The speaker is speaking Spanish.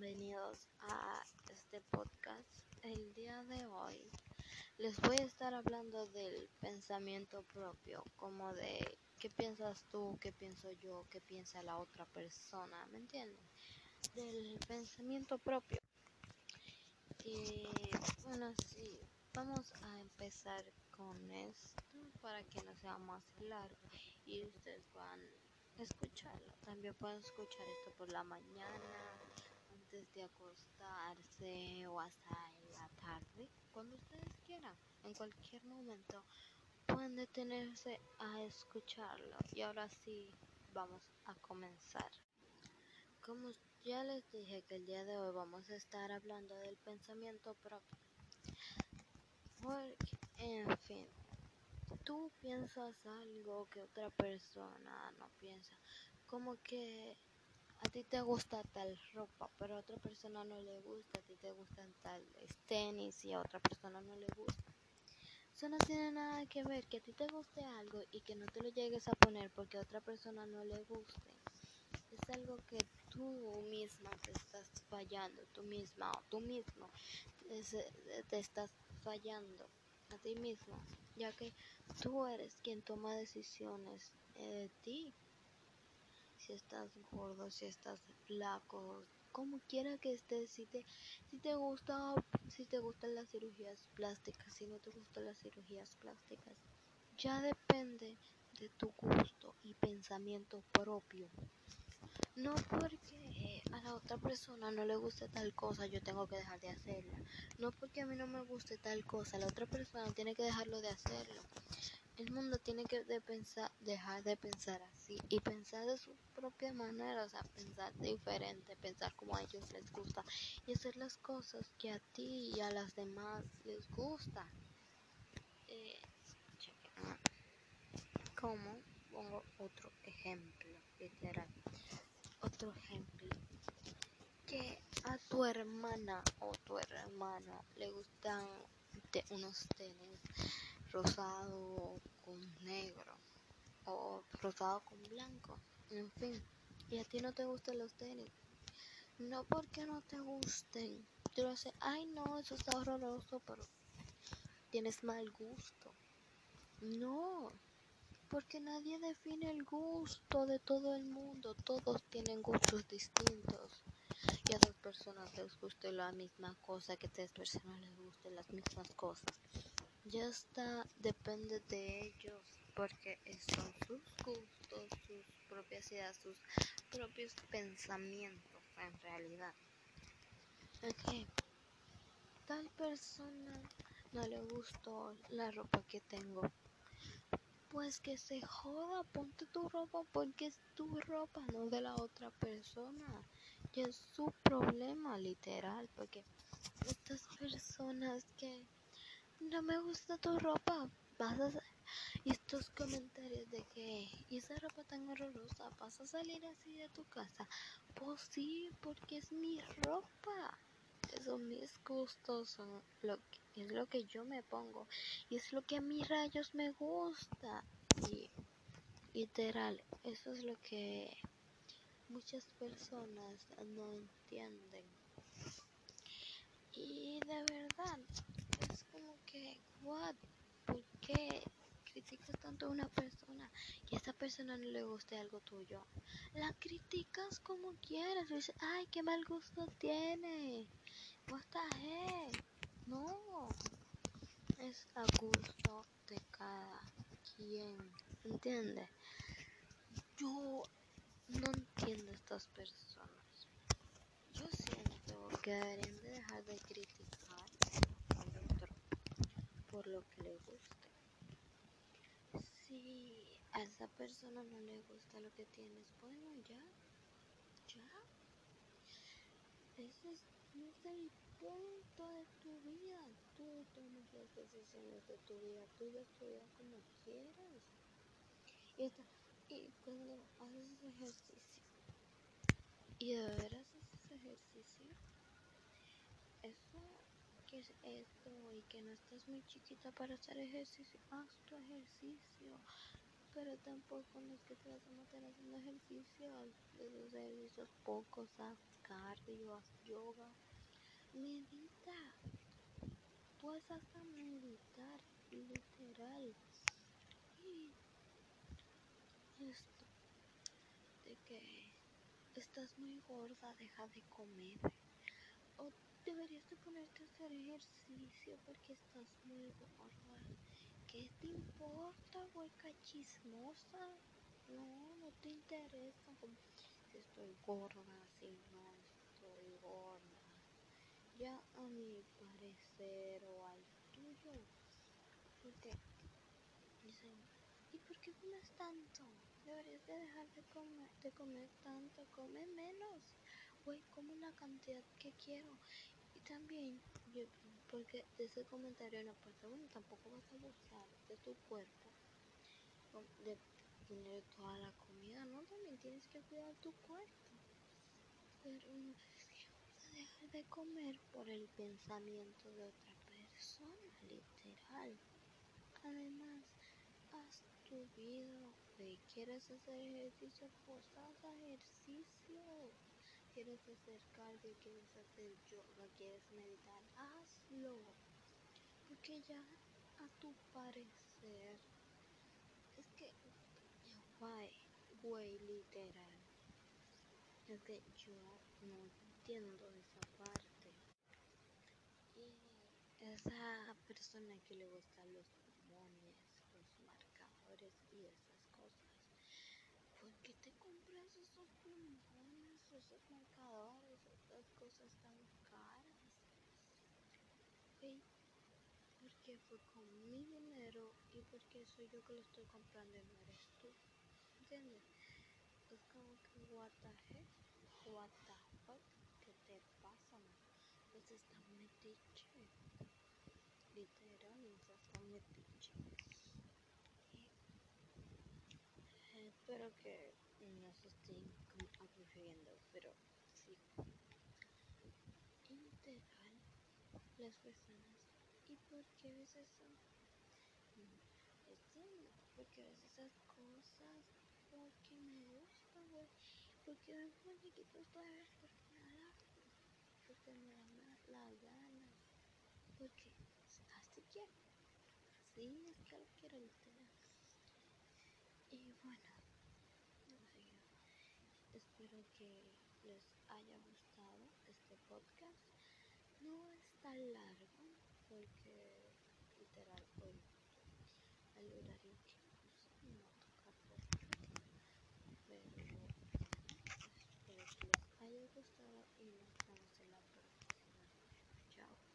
bienvenidos a este podcast. El día de hoy les voy a estar hablando del pensamiento propio, como de qué piensas tú, qué pienso yo, qué piensa la otra persona, ¿me entienden? Del pensamiento propio. Y bueno, sí, vamos a empezar con esto para que no sea más largo y ustedes puedan escucharlo. También pueden escuchar esto por la mañana, antes de acostarse o hasta en la tarde, cuando ustedes quieran, en cualquier momento pueden detenerse a escucharlo. Y ahora sí, vamos a comenzar. Como ya les dije que el día de hoy vamos a estar hablando del pensamiento propio. Porque, en fin, tú piensas algo que otra persona no piensa. Como que a ti te gusta tal ropa, pero a otra persona no le gusta. A ti te gustan tal tenis y a otra persona no le gusta. Eso no tiene nada que ver que a ti te guste algo y que no te lo llegues a poner porque a otra persona no le guste. Es algo que tú misma te estás fallando, tú misma o tú mismo te estás fallando a ti mismo, ya que tú eres quien toma decisiones de ti. Si estás gordo, si estás flaco, como quiera que estés, si te, si te gusta, si te gustan las cirugías plásticas, si no te gustan las cirugías plásticas, ya depende de tu gusto y pensamiento propio. No porque a la otra persona no le guste tal cosa, yo tengo que dejar de hacerla. No porque a mí no me guste tal cosa, la otra persona tiene que dejarlo de hacerlo. El mundo tiene que pensar, dejar de pensar así y pensar de su propia manera, o sea, pensar diferente, pensar como a ellos les gusta y hacer las cosas que a ti y a las demás les gusta. Eh, como pongo otro ejemplo, literal otro ejemplo. Que a tu hermana o tu hermano le gustan unos tenis rosado negro o rosado con blanco, en fin. Y a ti no te gustan los tenis. No porque no te gusten. Tú lo haces, ay no, eso está horroroso, pero tienes mal gusto. No, porque nadie define el gusto de todo el mundo, todos tienen gustos distintos. Y a dos personas les guste la misma cosa, que a tres personas les gusten las mismas cosas. Ya está, depende de ellos, porque son sus gustos, sus propias ideas, sus propios pensamientos en realidad. Ok, tal persona no le gustó la ropa que tengo pues que se joda, ponte tu ropa porque es tu ropa, no de la otra persona. Y es su problema, literal, porque estas personas que no me gusta tu ropa, vas a estos comentarios de que esa ropa tan horrorosa, vas a salir así de tu casa. Pues sí, porque es mi ropa. Son mis gustos, son lo que, es lo que yo me pongo y es lo que a mis rayos me gusta. Y literal, eso es lo que muchas personas no entienden. Y de verdad, que, what, ¿por qué criticas tanto a una persona y a esa persona no le guste algo tuyo? La criticas como quieras, dices, ay, qué mal gusto tiene. What the No, es a gusto de cada quien, ¿entiendes? Yo no entiendo estas personas. Yo siento que deberían de dejar de criticar por lo que le guste. Si a esa persona no le gusta lo que tienes, bueno, ya, ya. Ese es, el punto de tu vida. Tú tomas las decisiones de tu vida. Tú ves tu vida como quieras. Y, y cuando haces ejercicio y de veras haces ejercicio, eso que es esto y que no estás muy chiquita para hacer ejercicio, haz tu ejercicio. pero tampoco no que te vas a matar haciendo ejercicio, esos ejercicios pocos, haz cardio, haz yoga, medita, tú vas a meditar, literal, y esto, de que estás muy gorda, deja de comer, ponerte a hacer ejercicio porque estás muy gorda. ¿Qué te importa, hueca chismosa? No, no te interesa si estoy gorda, si no estoy gorda. Ya a mi parecer o al tuyo. Porque ¿y por qué comes tanto? Deberías de dejar de comer, de comer tanto, come menos. Güey, como la cantidad que quiero. Y también, yo, porque ese comentario no pasa, bueno, tampoco vas a abusar de tu cuerpo, de tener toda la comida, ¿no? También tienes que cuidar tu cuerpo. Pero no es que vas a dejar de comer por el pensamiento de otra persona, literal. Además, haz tu vida, güey. ¿Quieres hacer ejercicio? Pues haz ejercicio quieres hacer cardio, quieres hacer yoga, quieres meditar, hazlo. Porque ya a tu parecer es que, guay, güey, literal. Es que yo no entiendo esa parte. Y esa persona que le gustan los pulmones, los marcadores y esas cosas. ¿Por qué te compras esos pulmones, esos marcadores, esas cosas tan caras? ¿Y porque fue con mi dinero y porque soy yo que lo estoy comprando y no eres tú. ¿Entiendes? Es como que, what the heck, what the fuck, ¿qué te pasa, man? Pues está metiche. Literal, está metiche. espero que no como aburriendo, pero sí. Literal, las personas. ¿Y por qué ves eso? Entiendo, porque ves esas cosas, porque me gusta, güey. Porque ven muñequitos todavía porque me da porque me da la gana. Porque así quiero. Así es que lo quiero literal. Y bueno. Espero que les haya gustado este podcast. No es tan largo porque literal hoy el horario que puse no toca mucho. Pero espero que les haya gustado y no